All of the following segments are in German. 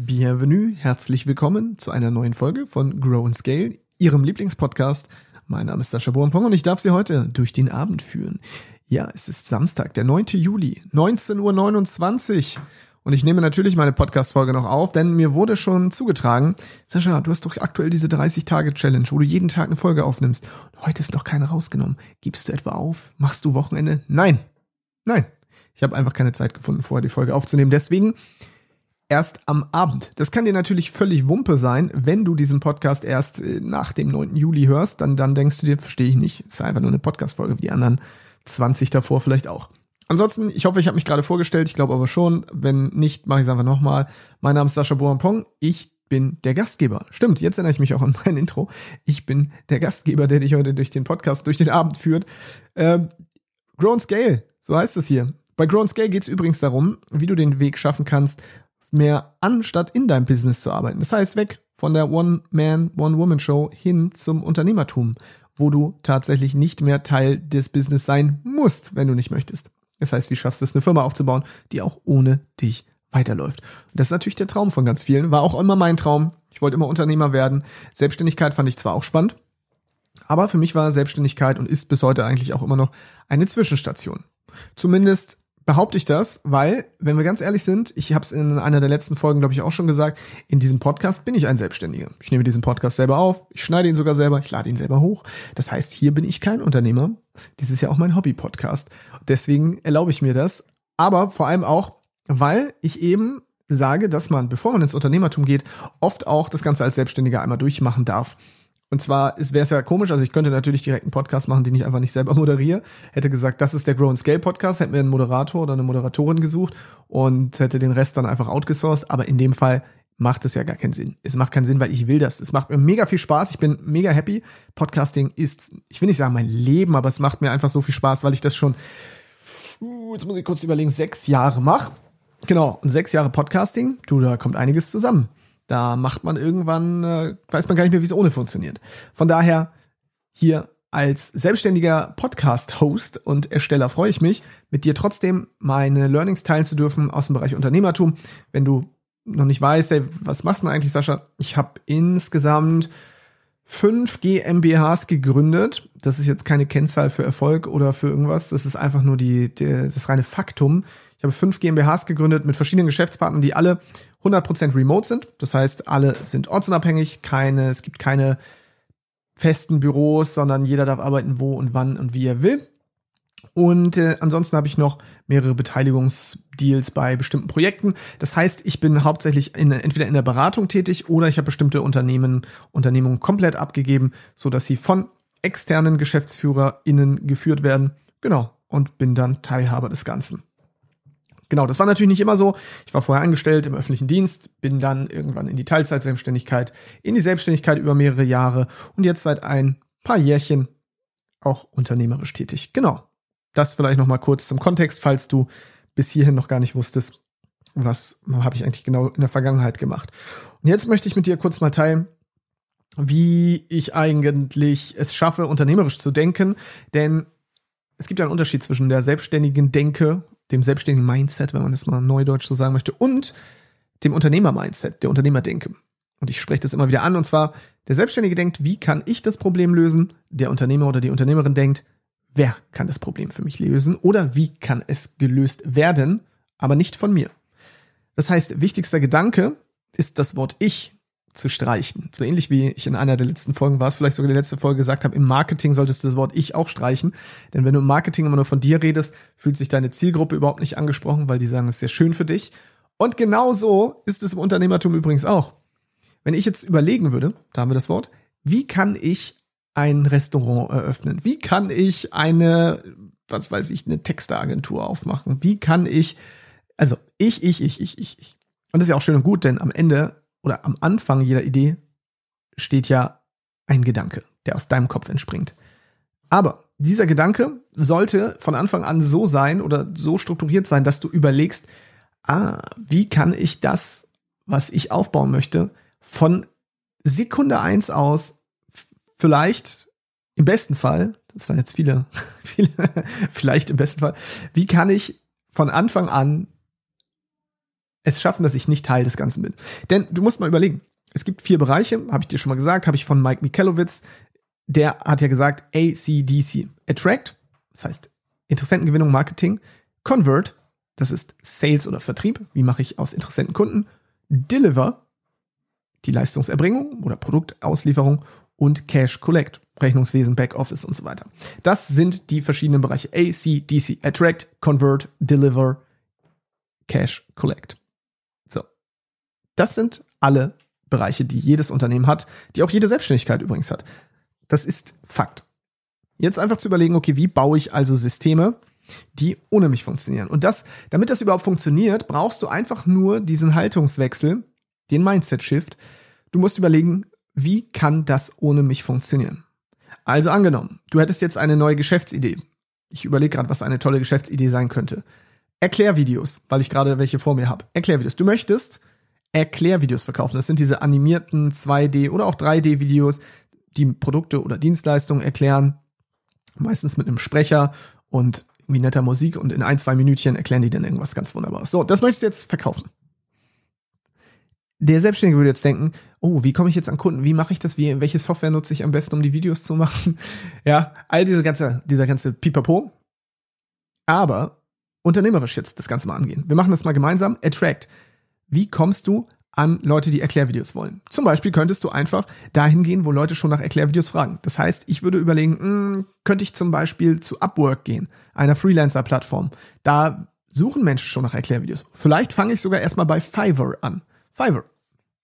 Bienvenue, herzlich willkommen zu einer neuen Folge von Grow and Scale, Ihrem Lieblingspodcast. Mein Name ist Sascha Bohrenpong und ich darf Sie heute durch den Abend führen. Ja, es ist Samstag, der 9. Juli, 19.29 Uhr. Und ich nehme natürlich meine Podcast-Folge noch auf, denn mir wurde schon zugetragen, Sascha, du hast doch aktuell diese 30-Tage-Challenge, wo du jeden Tag eine Folge aufnimmst. Und heute ist noch keine rausgenommen. Gibst du etwa auf? Machst du Wochenende? Nein. Nein. Ich habe einfach keine Zeit gefunden, vorher die Folge aufzunehmen. Deswegen erst am Abend. Das kann dir natürlich völlig Wumpe sein, wenn du diesen Podcast erst äh, nach dem 9. Juli hörst, dann, dann denkst du dir, verstehe ich nicht, ist einfach nur eine Podcast-Folge, wie die anderen 20 davor vielleicht auch. Ansonsten, ich hoffe, ich habe mich gerade vorgestellt, ich glaube aber schon. Wenn nicht, mache ich es einfach nochmal. Mein Name ist Sascha Boampong, ich bin der Gastgeber. Stimmt, jetzt erinnere ich mich auch an mein Intro. Ich bin der Gastgeber, der dich heute durch den Podcast, durch den Abend führt. Ähm, Grown Scale, so heißt es hier. Bei Grown Scale geht es übrigens darum, wie du den Weg schaffen kannst, mehr anstatt in deinem Business zu arbeiten. Das heißt, weg von der One-Man, One-Woman-Show hin zum Unternehmertum, wo du tatsächlich nicht mehr Teil des Business sein musst, wenn du nicht möchtest. Das heißt, wie schaffst du es, eine Firma aufzubauen, die auch ohne dich weiterläuft. Und das ist natürlich der Traum von ganz vielen. War auch immer mein Traum. Ich wollte immer Unternehmer werden. Selbstständigkeit fand ich zwar auch spannend, aber für mich war Selbstständigkeit und ist bis heute eigentlich auch immer noch eine Zwischenstation. Zumindest behaupte ich das, weil, wenn wir ganz ehrlich sind, ich habe es in einer der letzten Folgen, glaube ich, auch schon gesagt, in diesem Podcast bin ich ein Selbstständiger. Ich nehme diesen Podcast selber auf, ich schneide ihn sogar selber, ich lade ihn selber hoch. Das heißt, hier bin ich kein Unternehmer. Dies ist ja auch mein Hobby-Podcast. Deswegen erlaube ich mir das. Aber vor allem auch, weil ich eben sage, dass man, bevor man ins Unternehmertum geht, oft auch das Ganze als Selbstständiger einmal durchmachen darf. Und zwar wäre es ja komisch, also ich könnte natürlich direkt einen Podcast machen, den ich einfach nicht selber moderiere. Hätte gesagt, das ist der Grow and Scale Podcast, hätte mir einen Moderator oder eine Moderatorin gesucht und hätte den Rest dann einfach outgesourced. Aber in dem Fall macht es ja gar keinen Sinn. Es macht keinen Sinn, weil ich will das. Es macht mir mega viel Spaß. Ich bin mega happy. Podcasting ist, ich will nicht sagen mein Leben, aber es macht mir einfach so viel Spaß, weil ich das schon, uh, jetzt muss ich kurz überlegen, sechs Jahre mache. Genau, und sechs Jahre Podcasting, du, da kommt einiges zusammen. Da macht man irgendwann, äh, weiß man gar nicht mehr, wie es ohne funktioniert. Von daher hier als selbstständiger Podcast-Host und Ersteller freue ich mich, mit dir trotzdem meine Learnings teilen zu dürfen aus dem Bereich Unternehmertum. Wenn du noch nicht weißt, ey, was machst du denn eigentlich, Sascha? Ich habe insgesamt fünf GmbHs gegründet. Das ist jetzt keine Kennzahl für Erfolg oder für irgendwas. Das ist einfach nur die, die das reine Faktum. Ich habe fünf GmbHs gegründet mit verschiedenen Geschäftspartnern, die alle 100% remote sind. Das heißt, alle sind ortsunabhängig, keine, es gibt keine festen Büros, sondern jeder darf arbeiten, wo und wann und wie er will. Und äh, ansonsten habe ich noch mehrere Beteiligungsdeals bei bestimmten Projekten. Das heißt, ich bin hauptsächlich in, entweder in der Beratung tätig oder ich habe bestimmte Unternehmen, Unternehmungen komplett abgegeben, so dass sie von externen GeschäftsführerInnen geführt werden. Genau. Und bin dann Teilhaber des Ganzen. Genau, das war natürlich nicht immer so. Ich war vorher angestellt im öffentlichen Dienst, bin dann irgendwann in die Teilzeitselbstständigkeit, in die Selbstständigkeit über mehrere Jahre und jetzt seit ein paar Jährchen auch unternehmerisch tätig. Genau. Das vielleicht noch mal kurz zum Kontext, falls du bis hierhin noch gar nicht wusstest, was habe ich eigentlich genau in der Vergangenheit gemacht. Und jetzt möchte ich mit dir kurz mal teilen, wie ich eigentlich es schaffe, unternehmerisch zu denken, denn es gibt ja einen Unterschied zwischen der selbstständigen Denke dem selbstständigen Mindset, wenn man das mal neudeutsch so sagen möchte, und dem Unternehmer-Mindset, der Unternehmerdenke. Und ich spreche das immer wieder an, und zwar, der Selbstständige denkt, wie kann ich das Problem lösen? Der Unternehmer oder die Unternehmerin denkt, wer kann das Problem für mich lösen? Oder wie kann es gelöst werden, aber nicht von mir? Das heißt, wichtigster Gedanke ist das Wort ich zu streichen. So ähnlich wie ich in einer der letzten Folgen war es, vielleicht sogar die letzte Folge gesagt habe, im Marketing solltest du das Wort ich auch streichen. Denn wenn du im Marketing immer nur von dir redest, fühlt sich deine Zielgruppe überhaupt nicht angesprochen, weil die sagen, es ist sehr schön für dich. Und genau so ist es im Unternehmertum übrigens auch. Wenn ich jetzt überlegen würde, da haben wir das Wort, wie kann ich ein Restaurant eröffnen? Wie kann ich eine, was weiß ich, eine Texteagentur aufmachen? Wie kann ich, also ich, ich, ich, ich, ich, ich. Und das ist ja auch schön und gut, denn am Ende oder am Anfang jeder Idee steht ja ein Gedanke, der aus deinem Kopf entspringt. Aber dieser Gedanke sollte von Anfang an so sein oder so strukturiert sein, dass du überlegst, ah, wie kann ich das, was ich aufbauen möchte, von Sekunde eins aus vielleicht im besten Fall, das waren jetzt viele, viele, vielleicht im besten Fall, wie kann ich von Anfang an es schaffen, dass ich nicht Teil des Ganzen bin. Denn du musst mal überlegen, es gibt vier Bereiche, habe ich dir schon mal gesagt, habe ich von Mike Michalowitz, der hat ja gesagt ACDC. Attract, das heißt Interessentengewinnung, Marketing. Convert, das ist Sales oder Vertrieb. Wie mache ich aus Interessenten Kunden? Deliver, die Leistungserbringung oder Produktauslieferung. Und Cash Collect, Rechnungswesen, Backoffice und so weiter. Das sind die verschiedenen Bereiche. ACDC, Attract, Convert, Deliver, Cash Collect. Das sind alle Bereiche, die jedes Unternehmen hat, die auch jede Selbstständigkeit übrigens hat. Das ist Fakt. Jetzt einfach zu überlegen, okay, wie baue ich also Systeme, die ohne mich funktionieren? Und das, damit das überhaupt funktioniert, brauchst du einfach nur diesen Haltungswechsel, den Mindset-Shift. Du musst überlegen, wie kann das ohne mich funktionieren? Also angenommen, du hättest jetzt eine neue Geschäftsidee. Ich überlege gerade, was eine tolle Geschäftsidee sein könnte. Erklärvideos, weil ich gerade welche vor mir habe. Erklärvideos. Du möchtest Erklärvideos verkaufen. Das sind diese animierten 2D oder auch 3D-Videos, die Produkte oder Dienstleistungen erklären, meistens mit einem Sprecher und irgendwie netter Musik und in ein, zwei Minütchen erklären die dann irgendwas ganz Wunderbares. So, das möchtest du jetzt verkaufen. Der Selbstständige würde jetzt denken, oh, wie komme ich jetzt an Kunden? Wie mache ich das? Wie, welche Software nutze ich am besten, um die Videos zu machen? Ja, all diese ganze, dieser ganze Pipapo. Aber unternehmerisch jetzt das Ganze mal angehen. Wir machen das mal gemeinsam. Attract. Wie kommst du an Leute, die Erklärvideos wollen. Zum Beispiel könntest du einfach dahin gehen, wo Leute schon nach Erklärvideos fragen. Das heißt, ich würde überlegen, mh, hm, könnte ich zum Beispiel zu Upwork gehen, einer Freelancer-Plattform. Da suchen Menschen schon nach Erklärvideos. Vielleicht fange ich sogar erstmal bei Fiverr an. Fiverr.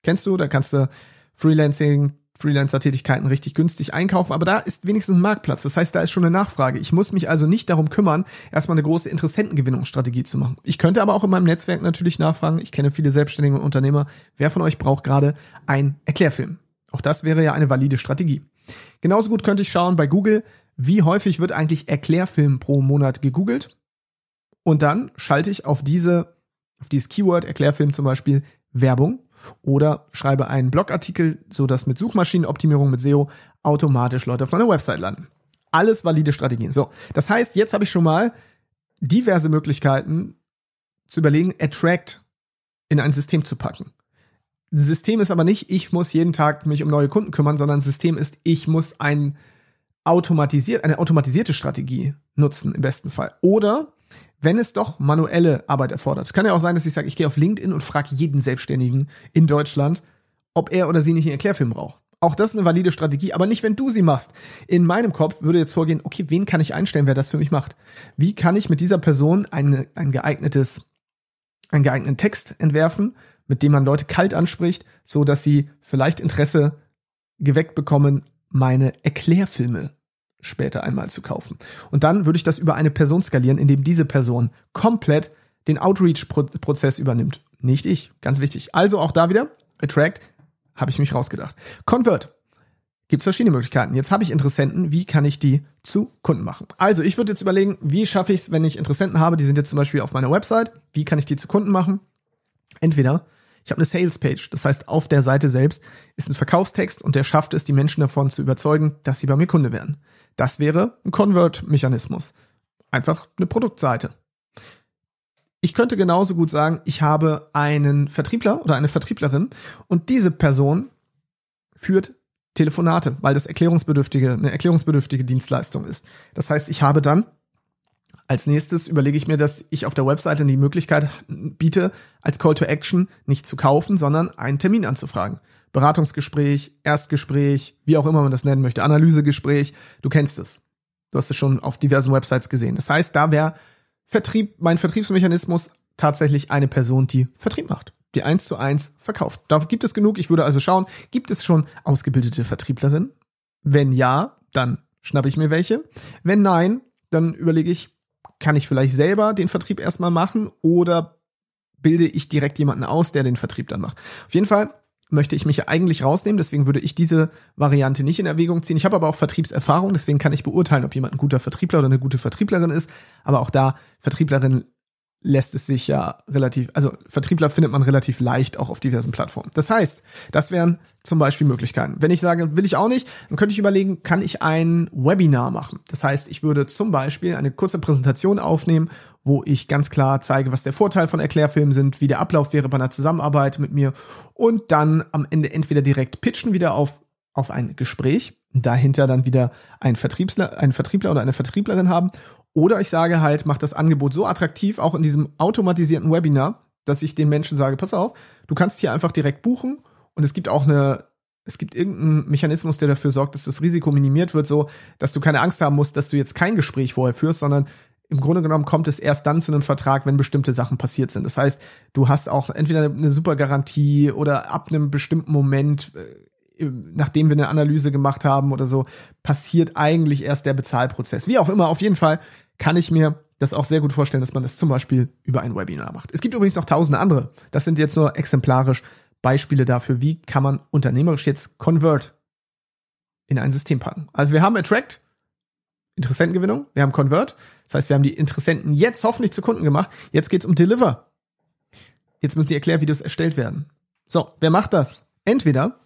Kennst du? Da kannst du Freelancing, Freelancer-Tätigkeiten richtig günstig einkaufen, aber da ist wenigstens ein Marktplatz. Das heißt, da ist schon eine Nachfrage. Ich muss mich also nicht darum kümmern, erstmal eine große Interessentengewinnungsstrategie zu machen. Ich könnte aber auch in meinem Netzwerk natürlich nachfragen. Ich kenne viele Selbstständige und Unternehmer. Wer von euch braucht gerade einen Erklärfilm? Auch das wäre ja eine valide Strategie. Genauso gut könnte ich schauen bei Google, wie häufig wird eigentlich Erklärfilm pro Monat gegoogelt? Und dann schalte ich auf diese, auf dieses Keyword Erklärfilm zum Beispiel Werbung oder schreibe einen Blogartikel, so dass mit Suchmaschinenoptimierung mit SEO automatisch Leute auf meiner Website landen. Alles valide Strategien. So, das heißt, jetzt habe ich schon mal diverse Möglichkeiten zu überlegen, Attract in ein System zu packen. System ist aber nicht, ich muss jeden Tag mich um neue Kunden kümmern, sondern System ist, ich muss ein automatisiert, eine automatisierte Strategie nutzen im besten Fall. Oder wenn es doch manuelle Arbeit erfordert. Es kann ja auch sein, dass ich sage, ich gehe auf LinkedIn und frage jeden Selbstständigen in Deutschland, ob er oder sie nicht einen Erklärfilm braucht. Auch das ist eine valide Strategie, aber nicht, wenn du sie machst. In meinem Kopf würde jetzt vorgehen, okay, wen kann ich einstellen, wer das für mich macht? Wie kann ich mit dieser Person eine, ein geeignetes, einen geeigneten Text entwerfen, mit dem man Leute kalt anspricht, so dass sie vielleicht Interesse geweckt bekommen, meine Erklärfilme später einmal zu kaufen. Und dann würde ich das über eine Person skalieren, indem diese Person komplett den Outreach-Prozess übernimmt. Nicht ich, ganz wichtig. Also auch da wieder, Attract, habe ich mich rausgedacht. Convert, gibt es verschiedene Möglichkeiten. Jetzt habe ich Interessenten, wie kann ich die zu Kunden machen? Also ich würde jetzt überlegen, wie schaffe ich es, wenn ich Interessenten habe, die sind jetzt zum Beispiel auf meiner Website, wie kann ich die zu Kunden machen? Entweder ich habe eine Sales Page, das heißt, auf der Seite selbst ist ein Verkaufstext und der schafft es, die Menschen davon zu überzeugen, dass sie bei mir Kunde werden. Das wäre ein Convert-Mechanismus. Einfach eine Produktseite. Ich könnte genauso gut sagen, ich habe einen Vertriebler oder eine Vertrieblerin und diese Person führt Telefonate, weil das erklärungsbedürftige, eine erklärungsbedürftige Dienstleistung ist. Das heißt, ich habe dann als nächstes überlege ich mir, dass ich auf der Webseite die Möglichkeit biete, als Call to Action nicht zu kaufen, sondern einen Termin anzufragen. Beratungsgespräch, Erstgespräch, wie auch immer man das nennen möchte, Analysegespräch, du kennst es. Du hast es schon auf diversen Websites gesehen. Das heißt, da wäre Vertrieb, mein Vertriebsmechanismus tatsächlich eine Person, die Vertrieb macht, die eins zu eins verkauft. Da gibt es genug. Ich würde also schauen, gibt es schon ausgebildete Vertrieblerinnen? Wenn ja, dann schnappe ich mir welche. Wenn nein, dann überlege ich, kann ich vielleicht selber den Vertrieb erstmal machen oder bilde ich direkt jemanden aus, der den Vertrieb dann macht. Auf jeden Fall möchte ich mich eigentlich rausnehmen, deswegen würde ich diese Variante nicht in Erwägung ziehen. Ich habe aber auch Vertriebserfahrung, deswegen kann ich beurteilen, ob jemand ein guter Vertriebler oder eine gute Vertrieblerin ist. Aber auch da, Vertrieblerin lässt es sich ja relativ, also Vertriebler findet man relativ leicht auch auf diversen Plattformen. Das heißt, das wären zum Beispiel Möglichkeiten. Wenn ich sage, will ich auch nicht, dann könnte ich überlegen, kann ich ein Webinar machen? Das heißt, ich würde zum Beispiel eine kurze Präsentation aufnehmen, wo ich ganz klar zeige, was der Vorteil von Erklärfilmen sind, wie der Ablauf wäre bei einer Zusammenarbeit mit mir und dann am Ende entweder direkt pitchen wieder auf, auf ein Gespräch, dahinter dann wieder ein Vertriebsler, einen Vertriebler oder eine Vertrieblerin haben oder ich sage halt, mach das Angebot so attraktiv, auch in diesem automatisierten Webinar, dass ich den Menschen sage, pass auf, du kannst hier einfach direkt buchen und es gibt auch eine, es gibt irgendeinen Mechanismus, der dafür sorgt, dass das Risiko minimiert wird, so, dass du keine Angst haben musst, dass du jetzt kein Gespräch vorher führst, sondern im Grunde genommen kommt es erst dann zu einem Vertrag, wenn bestimmte Sachen passiert sind. Das heißt, du hast auch entweder eine super Garantie oder ab einem bestimmten Moment äh, nachdem wir eine Analyse gemacht haben oder so, passiert eigentlich erst der Bezahlprozess. Wie auch immer, auf jeden Fall kann ich mir das auch sehr gut vorstellen, dass man das zum Beispiel über ein Webinar macht. Es gibt übrigens noch tausende andere. Das sind jetzt nur exemplarisch Beispiele dafür, wie kann man unternehmerisch jetzt Convert in ein System packen. Also wir haben Attract, Interessentengewinnung, wir haben Convert, das heißt, wir haben die Interessenten jetzt hoffentlich zu Kunden gemacht. Jetzt geht's um Deliver. Jetzt müssen die Erklärvideos erstellt werden. So, wer macht das? Entweder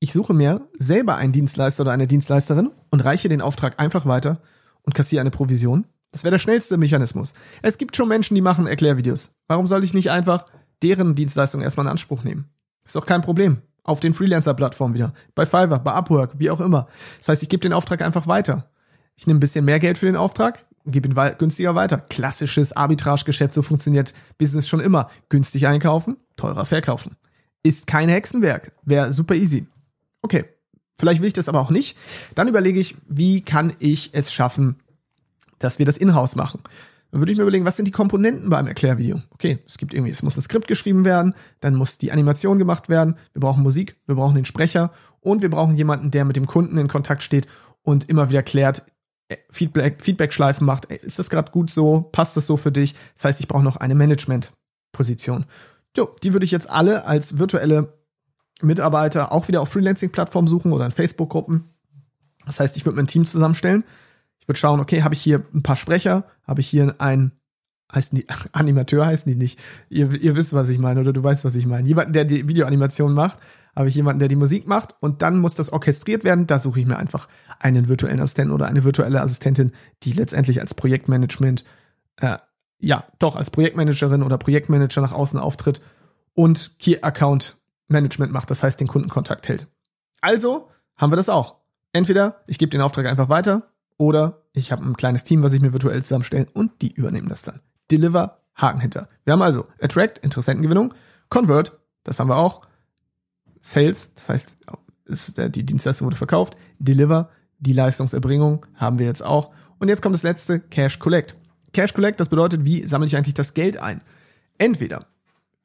ich suche mir selber einen Dienstleister oder eine Dienstleisterin und reiche den Auftrag einfach weiter und kassiere eine Provision. Das wäre der schnellste Mechanismus. Es gibt schon Menschen, die machen Erklärvideos. Warum soll ich nicht einfach deren Dienstleistung erstmal in Anspruch nehmen? Ist doch kein Problem. Auf den Freelancer-Plattformen wieder. Bei Fiverr, bei Upwork, wie auch immer. Das heißt, ich gebe den Auftrag einfach weiter. Ich nehme ein bisschen mehr Geld für den Auftrag, gebe ihn günstiger weiter. Klassisches Arbitragegeschäft, so funktioniert Business schon immer. Günstig einkaufen, teurer verkaufen. Ist kein Hexenwerk. Wäre super easy. Okay, vielleicht will ich das aber auch nicht. Dann überlege ich, wie kann ich es schaffen, dass wir das in-house machen. Dann würde ich mir überlegen, was sind die Komponenten beim Erklärvideo? Okay, es gibt irgendwie, es muss ein Skript geschrieben werden, dann muss die Animation gemacht werden, wir brauchen Musik, wir brauchen den Sprecher und wir brauchen jemanden, der mit dem Kunden in Kontakt steht und immer wieder klärt, äh, Feedback, Feedback-Schleifen macht, ist das gerade gut so, passt das so für dich? Das heißt, ich brauche noch eine Management-Position. Jo, die würde ich jetzt alle als virtuelle Mitarbeiter auch wieder auf Freelancing-Plattformen suchen oder in Facebook-Gruppen. Das heißt, ich würde mir ein Team zusammenstellen. Ich würde schauen, okay, habe ich hier ein paar Sprecher, habe ich hier einen, heißen die, Animateur heißen die nicht. Ihr, ihr wisst, was ich meine, oder du weißt, was ich meine. Jemanden, der die Videoanimation macht, habe ich jemanden, der die Musik macht und dann muss das orchestriert werden. Da suche ich mir einfach einen virtuellen Assistenten oder eine virtuelle Assistentin, die letztendlich als Projektmanagement, äh, ja, doch als Projektmanagerin oder Projektmanager nach außen auftritt und Key Account Management macht, das heißt den Kundenkontakt hält. Also haben wir das auch. Entweder ich gebe den Auftrag einfach weiter oder ich habe ein kleines Team, was ich mir virtuell zusammenstelle und die übernehmen das dann. Deliver, Haken hinter. Wir haben also Attract, Interessentengewinnung, Convert, das haben wir auch, Sales, das heißt, die Dienstleistung wurde verkauft, Deliver, die Leistungserbringung haben wir jetzt auch. Und jetzt kommt das letzte, Cash Collect. Cash Collect, das bedeutet, wie sammle ich eigentlich das Geld ein? Entweder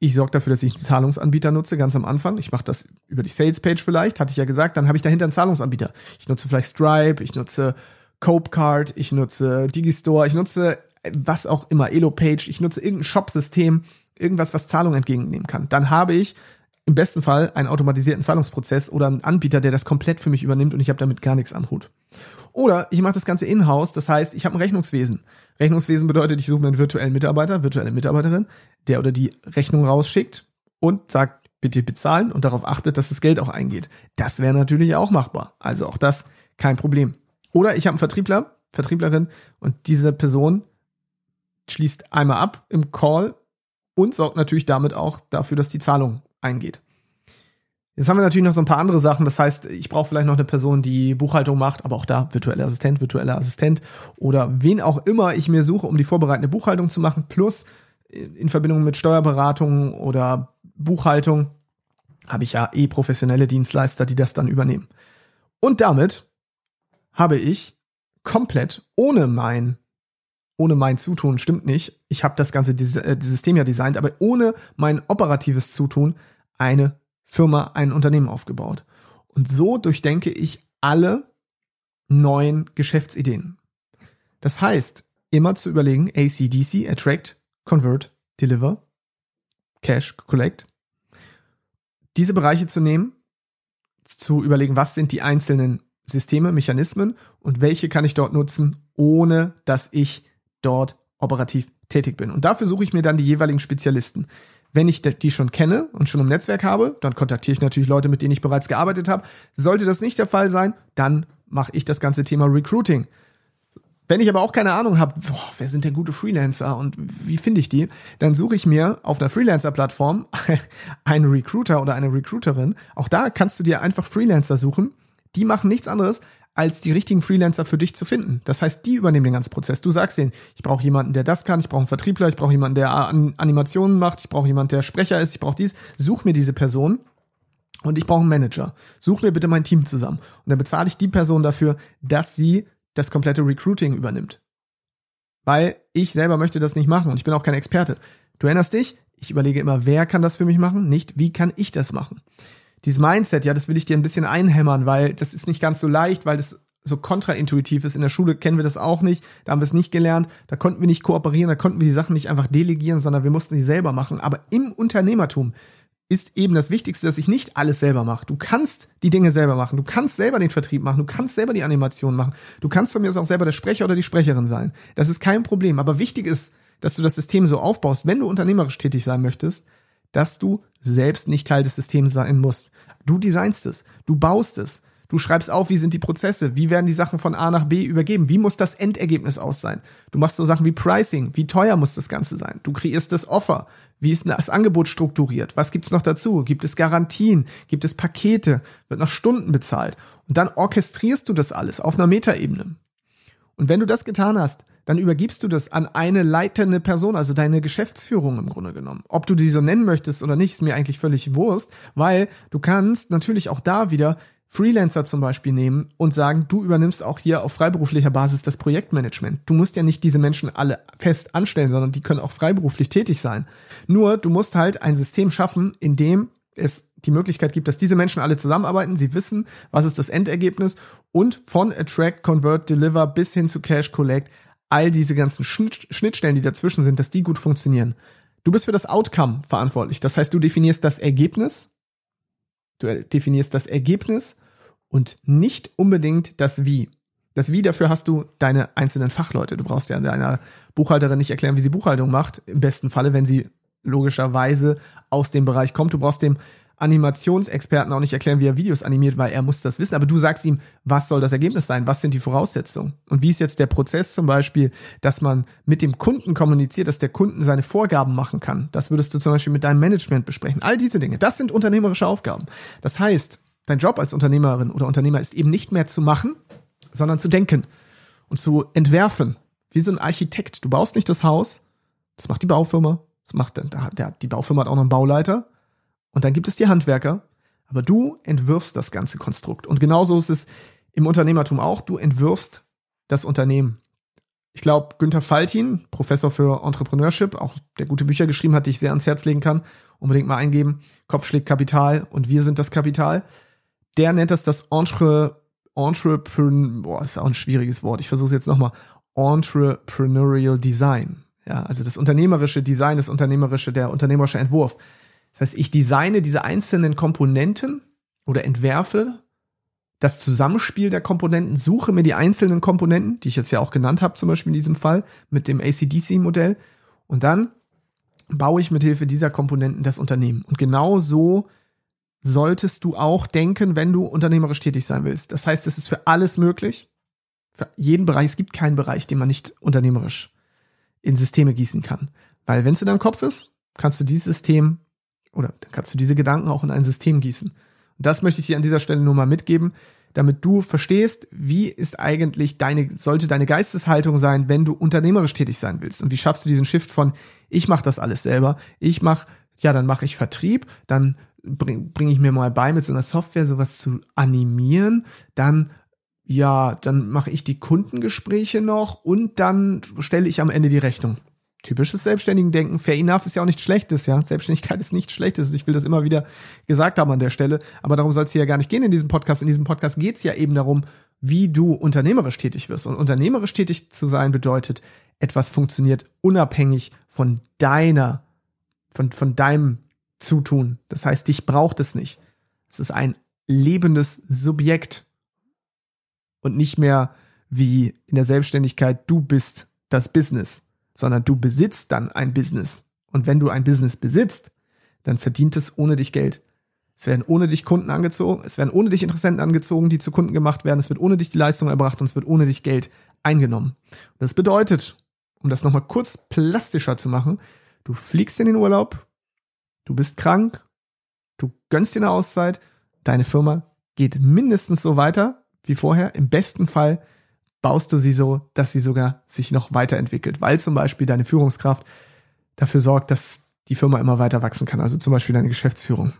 ich sorge dafür, dass ich einen Zahlungsanbieter nutze, ganz am Anfang. Ich mache das über die Sales-Page vielleicht, hatte ich ja gesagt. Dann habe ich dahinter einen Zahlungsanbieter. Ich nutze vielleicht Stripe, ich nutze Copecard, ich nutze Digistore, ich nutze äh, was auch immer, Elopage, ich nutze irgendein Shop-System, irgendwas, was Zahlung entgegennehmen kann. Dann habe ich im besten Fall einen automatisierten Zahlungsprozess oder einen Anbieter, der das komplett für mich übernimmt und ich habe damit gar nichts am Hut. Oder ich mache das Ganze in-house, das heißt, ich habe ein Rechnungswesen. Rechnungswesen bedeutet, ich suche mir einen virtuellen Mitarbeiter, virtuelle Mitarbeiterin, der oder die Rechnung rausschickt und sagt, bitte bezahlen und darauf achtet, dass das Geld auch eingeht. Das wäre natürlich auch machbar. Also auch das kein Problem. Oder ich habe einen Vertriebler, Vertrieblerin und diese Person schließt einmal ab im Call und sorgt natürlich damit auch dafür, dass die Zahlung eingeht. Jetzt haben wir natürlich noch so ein paar andere Sachen. Das heißt, ich brauche vielleicht noch eine Person, die Buchhaltung macht, aber auch da virtueller Assistent, virtueller Assistent oder wen auch immer ich mir suche, um die vorbereitende Buchhaltung zu machen, plus in Verbindung mit Steuerberatung oder Buchhaltung habe ich ja eh professionelle Dienstleister, die das dann übernehmen. Und damit habe ich komplett ohne mein ohne mein Zutun stimmt nicht. Ich habe das ganze äh, System ja designt, aber ohne mein operatives Zutun eine Firma, ein Unternehmen aufgebaut. Und so durchdenke ich alle neuen Geschäftsideen. Das heißt, immer zu überlegen, ACDC, Attract, Convert, Deliver, Cash, Collect. Diese Bereiche zu nehmen, zu überlegen, was sind die einzelnen Systeme, Mechanismen und welche kann ich dort nutzen, ohne dass ich dort operativ tätig bin. Und dafür suche ich mir dann die jeweiligen Spezialisten. Wenn ich die schon kenne und schon im Netzwerk habe, dann kontaktiere ich natürlich Leute, mit denen ich bereits gearbeitet habe. Sollte das nicht der Fall sein, dann mache ich das ganze Thema Recruiting. Wenn ich aber auch keine Ahnung habe, wer sind denn gute Freelancer und wie finde ich die, dann suche ich mir auf einer Freelancer-Plattform einen Recruiter oder eine Recruiterin. Auch da kannst du dir einfach Freelancer suchen. Die machen nichts anderes, als die richtigen Freelancer für dich zu finden. Das heißt, die übernehmen den ganzen Prozess. Du sagst denen, ich brauche jemanden, der das kann, ich brauche einen Vertriebler, ich brauche jemanden, der Animationen macht, ich brauche jemanden, der Sprecher ist, ich brauche dies. Such mir diese Person und ich brauche einen Manager. Such mir bitte mein Team zusammen. Und dann bezahle ich die Person dafür, dass sie das komplette Recruiting übernimmt. Weil ich selber möchte das nicht machen und ich bin auch kein Experte. Du erinnerst dich? Ich überlege immer, wer kann das für mich machen, nicht wie kann ich das machen dieses Mindset, ja, das will ich dir ein bisschen einhämmern, weil das ist nicht ganz so leicht, weil das so kontraintuitiv ist. In der Schule kennen wir das auch nicht, da haben wir es nicht gelernt, da konnten wir nicht kooperieren, da konnten wir die Sachen nicht einfach delegieren, sondern wir mussten sie selber machen. Aber im Unternehmertum ist eben das Wichtigste, dass ich nicht alles selber mache. Du kannst die Dinge selber machen, du kannst selber den Vertrieb machen, du kannst selber die Animation machen, du kannst von mir aus auch selber der Sprecher oder die Sprecherin sein. Das ist kein Problem. Aber wichtig ist, dass du das System so aufbaust, wenn du unternehmerisch tätig sein möchtest, dass du selbst nicht Teil des Systems sein musst. Du designst es, du baust es, du schreibst auf, wie sind die Prozesse, wie werden die Sachen von A nach B übergeben, wie muss das Endergebnis aus sein. Du machst so Sachen wie Pricing, wie teuer muss das Ganze sein. Du kreierst das Offer, wie ist das Angebot strukturiert, was gibt's noch dazu, gibt es Garantien, gibt es Pakete, wird nach Stunden bezahlt. Und dann orchestrierst du das alles auf einer Metaebene. Und wenn du das getan hast, dann übergibst du das an eine leitende Person, also deine Geschäftsführung im Grunde genommen. Ob du die so nennen möchtest oder nicht, ist mir eigentlich völlig Wurst, weil du kannst natürlich auch da wieder Freelancer zum Beispiel nehmen und sagen, du übernimmst auch hier auf freiberuflicher Basis das Projektmanagement. Du musst ja nicht diese Menschen alle fest anstellen, sondern die können auch freiberuflich tätig sein. Nur du musst halt ein System schaffen, in dem es die Möglichkeit gibt, dass diese Menschen alle zusammenarbeiten, sie wissen, was ist das Endergebnis und von Attract, Convert, Deliver bis hin zu Cash Collect all diese ganzen Schnittstellen, die dazwischen sind, dass die gut funktionieren. Du bist für das Outcome verantwortlich. Das heißt, du definierst das Ergebnis. Du definierst das Ergebnis und nicht unbedingt das Wie. Das Wie dafür hast du deine einzelnen Fachleute. Du brauchst ja deiner Buchhalterin nicht erklären, wie sie Buchhaltung macht. Im besten Falle, wenn sie logischerweise aus dem Bereich kommt. Du brauchst dem Animationsexperten auch nicht erklären, wie er Videos animiert, weil er muss das wissen. Aber du sagst ihm, was soll das Ergebnis sein? Was sind die Voraussetzungen? Und wie ist jetzt der Prozess zum Beispiel, dass man mit dem Kunden kommuniziert, dass der Kunden seine Vorgaben machen kann? Das würdest du zum Beispiel mit deinem Management besprechen. All diese Dinge, das sind unternehmerische Aufgaben. Das heißt, dein Job als Unternehmerin oder Unternehmer ist eben nicht mehr zu machen, sondern zu denken und zu entwerfen. Wie so ein Architekt. Du baust nicht das Haus, das macht die Baufirma, das macht der, der, die Baufirma hat auch noch einen Bauleiter und dann gibt es die Handwerker, aber du entwirfst das ganze Konstrukt. Und genauso ist es im Unternehmertum auch. Du entwirfst das Unternehmen. Ich glaube, Günther Faltin, Professor für Entrepreneurship, auch der gute Bücher geschrieben hat, die ich sehr ans Herz legen kann, unbedingt mal eingeben. Kopf schlägt Kapital und wir sind das Kapital. Der nennt das das Entre, Entrepreneur, boah, ist auch ein schwieriges Wort. Ich versuche es jetzt nochmal. Entrepreneurial Design. Ja, also das unternehmerische Design, das unternehmerische, der unternehmerische Entwurf. Das heißt, ich designe diese einzelnen Komponenten oder entwerfe das Zusammenspiel der Komponenten, suche mir die einzelnen Komponenten, die ich jetzt ja auch genannt habe, zum Beispiel in diesem Fall mit dem ACDC-Modell, und dann baue ich mit Hilfe dieser Komponenten das Unternehmen. Und genau so solltest du auch denken, wenn du unternehmerisch tätig sein willst. Das heißt, es ist für alles möglich, für jeden Bereich. Es gibt keinen Bereich, den man nicht unternehmerisch in Systeme gießen kann. Weil wenn es in deinem Kopf ist, kannst du dieses System oder dann kannst du diese Gedanken auch in ein System gießen. Und das möchte ich dir an dieser Stelle nur mal mitgeben, damit du verstehst, wie ist eigentlich deine, sollte deine Geisteshaltung sein, wenn du unternehmerisch tätig sein willst. Und wie schaffst du diesen Shift von, ich mache das alles selber, ich mache, ja, dann mache ich Vertrieb, dann bringe bring ich mir mal bei, mit so einer Software sowas zu animieren, dann ja, dann mache ich die Kundengespräche noch und dann stelle ich am Ende die Rechnung typisches selbstständigen Denken. Fair enough ist ja auch nichts Schlechtes, ja. Selbstständigkeit ist nichts Schlechtes. Ich will das immer wieder gesagt haben an der Stelle. Aber darum soll es hier ja gar nicht gehen in diesem Podcast. In diesem Podcast geht es ja eben darum, wie du unternehmerisch tätig wirst. Und unternehmerisch tätig zu sein bedeutet, etwas funktioniert unabhängig von deiner, von, von deinem Zutun. Das heißt, dich braucht es nicht. Es ist ein lebendes Subjekt und nicht mehr wie in der Selbstständigkeit, du bist das Business sondern du besitzt dann ein Business. Und wenn du ein Business besitzt, dann verdient es ohne dich Geld. Es werden ohne dich Kunden angezogen, es werden ohne dich Interessenten angezogen, die zu Kunden gemacht werden, es wird ohne dich die Leistung erbracht und es wird ohne dich Geld eingenommen. Und das bedeutet, um das nochmal kurz plastischer zu machen, du fliegst in den Urlaub, du bist krank, du gönnst dir eine Auszeit, deine Firma geht mindestens so weiter wie vorher. Im besten Fall baust du sie so, dass sie sogar sich noch weiterentwickelt, weil zum Beispiel deine Führungskraft dafür sorgt, dass die Firma immer weiter wachsen kann. Also zum Beispiel deine Geschäftsführung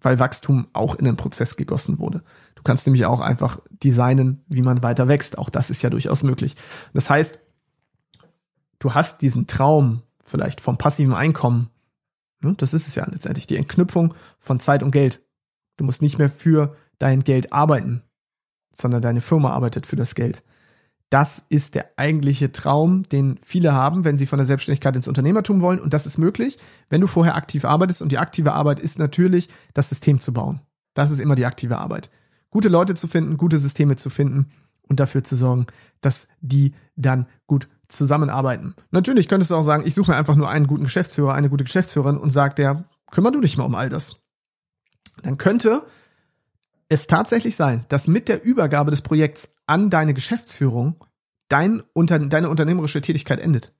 weil Wachstum auch in den Prozess gegossen wurde. Du kannst nämlich auch einfach designen, wie man weiter wächst. Auch das ist ja durchaus möglich. Das heißt, du hast diesen Traum vielleicht vom passiven Einkommen. Ne, das ist es ja letztendlich, die Entknüpfung von Zeit und Geld. Du musst nicht mehr für dein Geld arbeiten, sondern deine Firma arbeitet für das Geld. Das ist der eigentliche Traum, den viele haben, wenn sie von der Selbstständigkeit ins Unternehmertum wollen. Und das ist möglich, wenn du vorher aktiv arbeitest. Und die aktive Arbeit ist natürlich, das System zu bauen. Das ist immer die aktive Arbeit. Gute Leute zu finden, gute Systeme zu finden und dafür zu sorgen, dass die dann gut zusammenarbeiten. Natürlich könntest du auch sagen, ich suche mir einfach nur einen guten Geschäftsführer, eine gute Geschäftsführerin und sag der, kümmer du dich mal um all das. Dann könnte es tatsächlich sein, dass mit der Übergabe des Projekts an deine Geschäftsführung dein unter, deine unternehmerische Tätigkeit endet.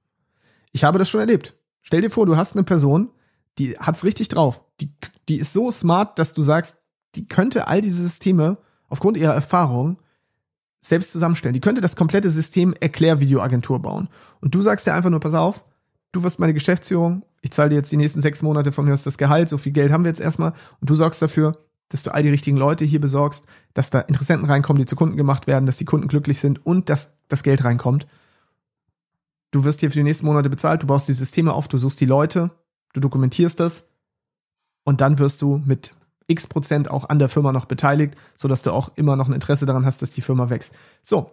Ich habe das schon erlebt. Stell dir vor, du hast eine Person, die hat's richtig drauf. Die, die ist so smart, dass du sagst, die könnte all diese Systeme aufgrund ihrer Erfahrung selbst zusammenstellen. Die könnte das komplette System Erklärvideoagentur bauen. Und du sagst dir einfach nur, pass auf, du wirst meine Geschäftsführung, ich zahle dir jetzt die nächsten sechs Monate von mir aus das Gehalt, so viel Geld haben wir jetzt erstmal, und du sorgst dafür, dass du all die richtigen Leute hier besorgst, dass da Interessenten reinkommen, die zu Kunden gemacht werden, dass die Kunden glücklich sind und dass das Geld reinkommt. Du wirst hier für die nächsten Monate bezahlt, du baust die Systeme auf, du suchst die Leute, du dokumentierst das und dann wirst du mit x Prozent auch an der Firma noch beteiligt, sodass du auch immer noch ein Interesse daran hast, dass die Firma wächst. So,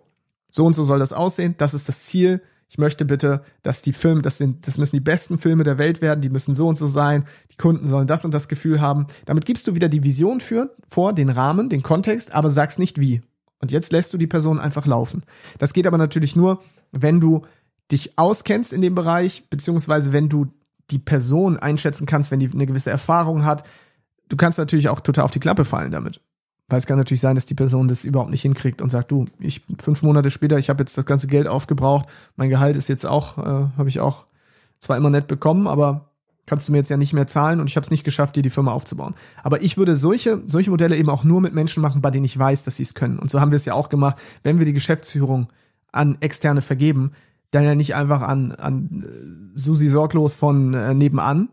so und so soll das aussehen. Das ist das Ziel ich möchte bitte, dass die Filme, das sind, das müssen die besten Filme der Welt werden, die müssen so und so sein, die Kunden sollen das und das Gefühl haben. Damit gibst du wieder die Vision für, vor, den Rahmen, den Kontext, aber sagst nicht wie. Und jetzt lässt du die Person einfach laufen. Das geht aber natürlich nur, wenn du dich auskennst in dem Bereich, beziehungsweise wenn du die Person einschätzen kannst, wenn die eine gewisse Erfahrung hat. Du kannst natürlich auch total auf die Klappe fallen damit. Weil es kann natürlich sein, dass die Person das überhaupt nicht hinkriegt und sagt, du, ich fünf Monate später, ich habe jetzt das ganze Geld aufgebraucht, mein Gehalt ist jetzt auch, äh, habe ich auch zwar immer nett bekommen, aber kannst du mir jetzt ja nicht mehr zahlen und ich habe es nicht geschafft, dir die Firma aufzubauen. Aber ich würde solche, solche Modelle eben auch nur mit Menschen machen, bei denen ich weiß, dass sie es können. Und so haben wir es ja auch gemacht, wenn wir die Geschäftsführung an Externe vergeben, dann ja nicht einfach an, an äh, Susi Sorglos von äh, nebenan,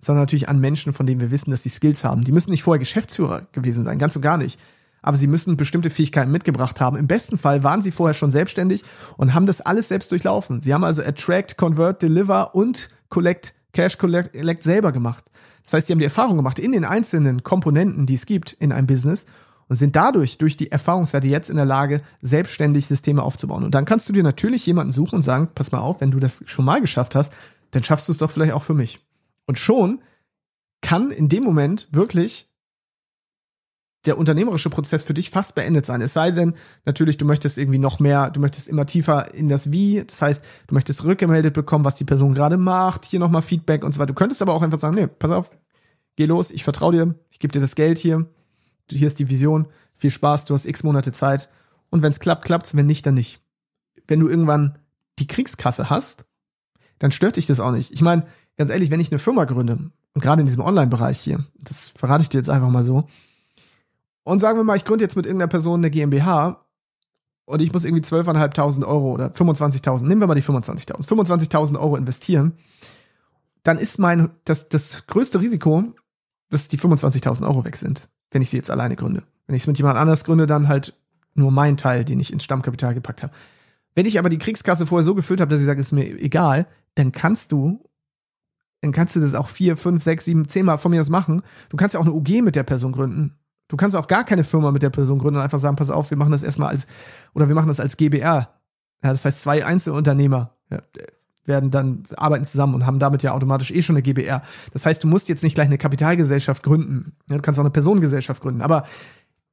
sondern natürlich an Menschen, von denen wir wissen, dass sie Skills haben. Die müssen nicht vorher Geschäftsführer gewesen sein, ganz und gar nicht. Aber sie müssen bestimmte Fähigkeiten mitgebracht haben. Im besten Fall waren sie vorher schon selbstständig und haben das alles selbst durchlaufen. Sie haben also Attract, Convert, Deliver und Collect, Cash Collect, Collect selber gemacht. Das heißt, sie haben die Erfahrung gemacht in den einzelnen Komponenten, die es gibt in einem Business und sind dadurch durch die Erfahrungswerte jetzt in der Lage, selbstständig Systeme aufzubauen. Und dann kannst du dir natürlich jemanden suchen und sagen, pass mal auf, wenn du das schon mal geschafft hast, dann schaffst du es doch vielleicht auch für mich. Und schon kann in dem Moment wirklich der unternehmerische Prozess für dich fast beendet sein. Es sei denn, natürlich, du möchtest irgendwie noch mehr, du möchtest immer tiefer in das Wie. Das heißt, du möchtest rückgemeldet bekommen, was die Person gerade macht, hier nochmal Feedback und so weiter. Du könntest aber auch einfach sagen, nee, pass auf, geh los, ich vertraue dir, ich gebe dir das Geld hier, hier ist die Vision, viel Spaß, du hast x Monate Zeit. Und wenn es klappt, klappt's, wenn nicht, dann nicht. Wenn du irgendwann die Kriegskasse hast, dann stört dich das auch nicht. Ich meine, ganz ehrlich, wenn ich eine Firma gründe, und gerade in diesem Online-Bereich hier, das verrate ich dir jetzt einfach mal so, und sagen wir mal, ich gründe jetzt mit irgendeiner Person eine GmbH und ich muss irgendwie 12.500 Euro oder 25.000, nehmen wir mal die 25.000, 25.000 Euro investieren, dann ist mein, das, das größte Risiko, dass die 25.000 Euro weg sind, wenn ich sie jetzt alleine gründe. Wenn ich es mit jemand anders gründe, dann halt nur mein Teil, den ich ins Stammkapital gepackt habe. Wenn ich aber die Kriegskasse vorher so gefüllt habe, dass ich sage, ist mir egal, dann kannst du dann kannst du das auch vier, fünf, sechs, sieben, zehnmal von mir aus machen. Du kannst ja auch eine UG mit der Person gründen. Du kannst auch gar keine Firma mit der Person gründen und einfach sagen, pass auf, wir machen das erstmal als, oder wir machen das als GBR. Ja, das heißt, zwei Einzelunternehmer werden dann, arbeiten zusammen und haben damit ja automatisch eh schon eine GBR. Das heißt, du musst jetzt nicht gleich eine Kapitalgesellschaft gründen. Ja, du kannst auch eine Personengesellschaft gründen. Aber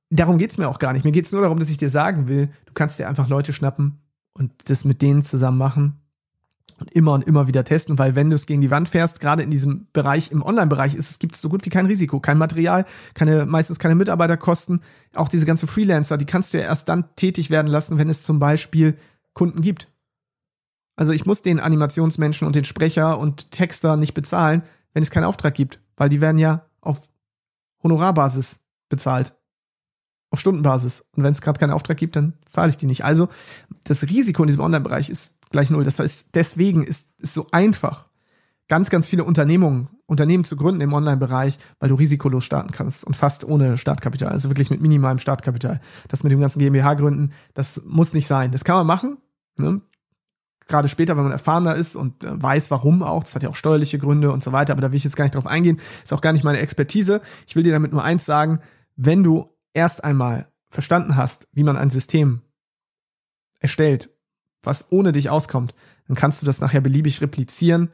darum geht's mir auch gar nicht. Mir geht's nur darum, dass ich dir sagen will, du kannst dir einfach Leute schnappen und das mit denen zusammen machen und immer und immer wieder testen, weil wenn du es gegen die Wand fährst, gerade in diesem Bereich, im Online-Bereich, ist es gibt es so gut wie kein Risiko, kein Material, keine meistens keine Mitarbeiterkosten, auch diese ganzen Freelancer, die kannst du ja erst dann tätig werden lassen, wenn es zum Beispiel Kunden gibt. Also ich muss den Animationsmenschen und den Sprecher und Texter nicht bezahlen, wenn es keinen Auftrag gibt, weil die werden ja auf Honorarbasis bezahlt. Auf Stundenbasis. Und wenn es gerade keinen Auftrag gibt, dann zahle ich die nicht. Also das Risiko in diesem Online-Bereich ist gleich null. Das heißt, deswegen ist es so einfach, ganz, ganz viele Unternehmungen, Unternehmen zu gründen im Online-Bereich, weil du risikolos starten kannst und fast ohne Startkapital, also wirklich mit minimalem Startkapital. Das mit dem ganzen GmbH gründen, das muss nicht sein. Das kann man machen. Ne? Gerade später, wenn man erfahrener ist und äh, weiß, warum auch, das hat ja auch steuerliche Gründe und so weiter, aber da will ich jetzt gar nicht drauf eingehen, ist auch gar nicht meine Expertise. Ich will dir damit nur eins sagen, wenn du erst einmal verstanden hast, wie man ein System erstellt, was ohne dich auskommt, dann kannst du das nachher beliebig replizieren,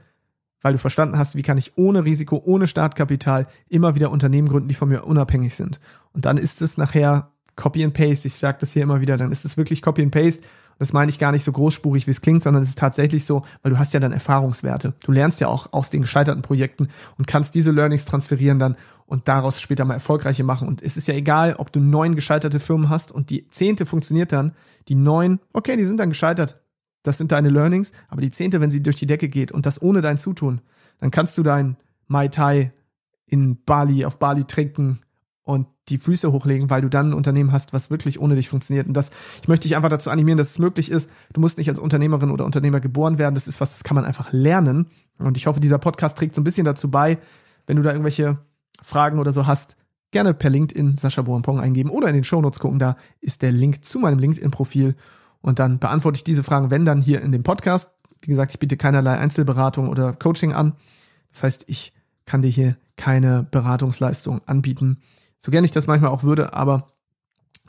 weil du verstanden hast, wie kann ich ohne Risiko, ohne Startkapital immer wieder Unternehmen gründen, die von mir unabhängig sind. Und dann ist es nachher Copy and Paste. Ich sage das hier immer wieder, dann ist es wirklich Copy and Paste. Das meine ich gar nicht so großspurig, wie es klingt, sondern es ist tatsächlich so, weil du hast ja dann Erfahrungswerte. Du lernst ja auch aus den gescheiterten Projekten und kannst diese Learnings transferieren dann und daraus später mal erfolgreiche machen. Und es ist ja egal, ob du neun gescheiterte Firmen hast und die zehnte funktioniert dann, die neun, okay, die sind dann gescheitert. Das sind deine Learnings, aber die zehnte, wenn sie durch die Decke geht und das ohne dein Zutun, dann kannst du dein Mai Tai in Bali, auf Bali trinken und die Füße hochlegen, weil du dann ein Unternehmen hast, was wirklich ohne dich funktioniert. Und das, ich möchte dich einfach dazu animieren, dass es möglich ist. Du musst nicht als Unternehmerin oder Unternehmer geboren werden. Das ist was, das kann man einfach lernen. Und ich hoffe, dieser Podcast trägt so ein bisschen dazu bei, wenn du da irgendwelche Fragen oder so hast, gerne per LinkedIn Sascha Boampong eingeben oder in den Shownotes gucken. Da ist der Link zu meinem LinkedIn-Profil. Und dann beantworte ich diese Fragen, wenn dann hier in dem Podcast. Wie gesagt, ich biete keinerlei Einzelberatung oder Coaching an. Das heißt, ich kann dir hier keine Beratungsleistung anbieten. So gerne ich das manchmal auch würde, aber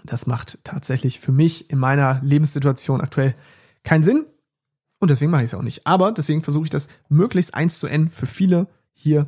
das macht tatsächlich für mich in meiner Lebenssituation aktuell keinen Sinn. Und deswegen mache ich es auch nicht. Aber deswegen versuche ich das möglichst eins zu N für viele hier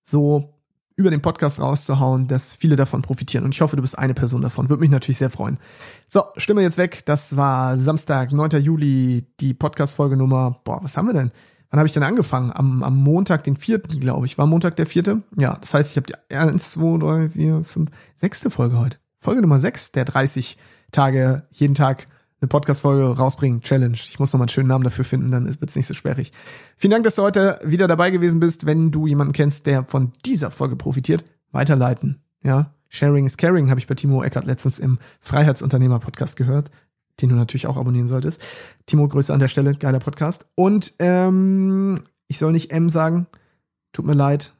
so über den Podcast rauszuhauen, dass viele davon profitieren. Und ich hoffe, du bist eine Person davon. Würde mich natürlich sehr freuen. So, Stimme jetzt weg. Das war Samstag, 9. Juli, die Podcast-Folge Nummer, boah, was haben wir denn? Wann habe ich denn angefangen? Am, am Montag, den vierten, glaube ich. War Montag der vierte? Ja, das heißt, ich habe die 1, 2, 3, 4, 5, sechste Folge heute. Folge Nummer 6 der 30 Tage, jeden Tag eine Podcast-Folge rausbringen, Challenge. Ich muss noch mal einen schönen Namen dafür finden, dann wird es nicht so sperrig. Vielen Dank, dass du heute wieder dabei gewesen bist. Wenn du jemanden kennst, der von dieser Folge profitiert, weiterleiten. Ja, Sharing is Caring habe ich bei Timo Eckert letztens im Freiheitsunternehmer-Podcast gehört, den du natürlich auch abonnieren solltest. Timo, Grüße an der Stelle, geiler Podcast. Und ähm, ich soll nicht M sagen, tut mir leid.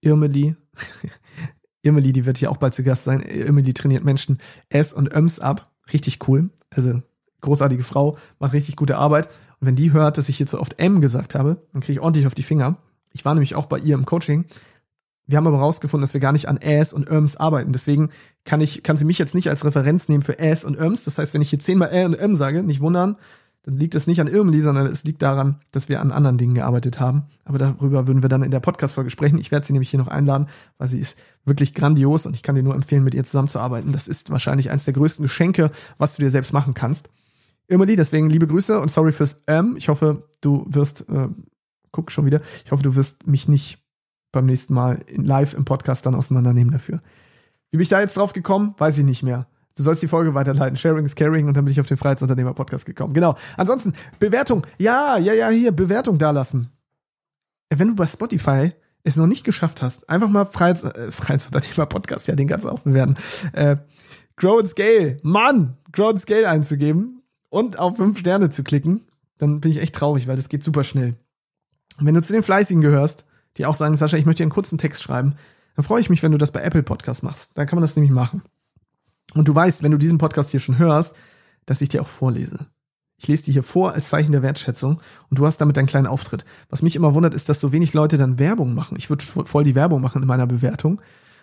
Irmeli. Irmeli, die wird hier auch bald zu Gast sein. Irmeli trainiert Menschen S und Öms ab richtig cool. Also großartige Frau, macht richtig gute Arbeit. Und wenn die hört, dass ich hier zu oft M gesagt habe, dann kriege ich ordentlich auf die Finger. Ich war nämlich auch bei ihr im Coaching. Wir haben aber rausgefunden, dass wir gar nicht an Äs und Öms arbeiten. Deswegen kann ich, kann sie mich jetzt nicht als Referenz nehmen für Äs und Öms. Das heißt, wenn ich hier zehnmal Ä und M sage, nicht wundern, dann liegt es nicht an Irmeli, sondern es liegt daran, dass wir an anderen Dingen gearbeitet haben. Aber darüber würden wir dann in der Podcast-Folge sprechen. Ich werde sie nämlich hier noch einladen, weil sie ist wirklich grandios und ich kann dir nur empfehlen, mit ihr zusammenzuarbeiten. Das ist wahrscheinlich eines der größten Geschenke, was du dir selbst machen kannst. Irmeli, deswegen liebe Grüße und sorry fürs M. Ich hoffe, du wirst, äh, guck schon wieder, ich hoffe, du wirst mich nicht beim nächsten Mal live im Podcast dann auseinandernehmen dafür. Wie bin ich da jetzt drauf gekommen? Weiß ich nicht mehr. Du sollst die Folge weiterleiten. Sharing is caring und dann bin ich auf den Freiheitsunternehmer-Podcast gekommen. Genau. Ansonsten, Bewertung. Ja, ja, ja, hier, Bewertung dalassen. Wenn du bei Spotify es noch nicht geschafft hast, einfach mal Freiheits, äh, Freiheitsunternehmer-Podcast, ja, den du auch bewerten. Äh, Grow and Scale, Mann, Grow and Scale einzugeben und auf fünf Sterne zu klicken, dann bin ich echt traurig, weil das geht super schnell. Und wenn du zu den Fleißigen gehörst, die auch sagen, Sascha, ich möchte dir einen kurzen Text schreiben, dann freue ich mich, wenn du das bei Apple Podcast machst. Dann kann man das nämlich machen. Und du weißt, wenn du diesen Podcast hier schon hörst, dass ich dir auch vorlese. Ich lese dir hier vor als Zeichen der Wertschätzung und du hast damit deinen kleinen Auftritt. Was mich immer wundert, ist, dass so wenig Leute dann Werbung machen. Ich würde voll die Werbung machen in meiner Bewertung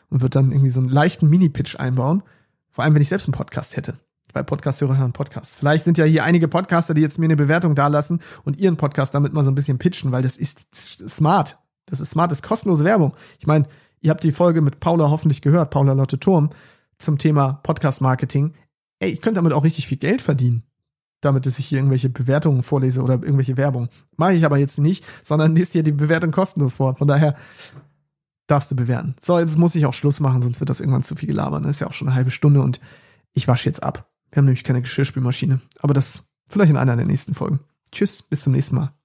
und würde dann irgendwie so einen leichten Mini-Pitch einbauen. Vor allem, wenn ich selbst einen Podcast hätte. Weil Podcast-Hörer hören Podcast. Vielleicht sind ja hier einige Podcaster, die jetzt mir eine Bewertung dalassen und ihren Podcast damit mal so ein bisschen pitchen, weil das ist smart. Das ist smart, das ist kostenlose Werbung. Ich meine, ihr habt die Folge mit Paula hoffentlich gehört, Paula Lotte Turm zum Thema Podcast-Marketing. Ey, ich könnte damit auch richtig viel Geld verdienen. damit dass ich hier irgendwelche Bewertungen vorlese oder irgendwelche Werbung. Mache ich aber jetzt nicht, sondern lese dir die Bewertung kostenlos vor. Von daher darfst du bewerten. So, jetzt muss ich auch Schluss machen, sonst wird das irgendwann zu viel gelabert. Ist ja auch schon eine halbe Stunde und ich wasche jetzt ab. Wir haben nämlich keine Geschirrspülmaschine. Aber das vielleicht in einer der nächsten Folgen. Tschüss, bis zum nächsten Mal.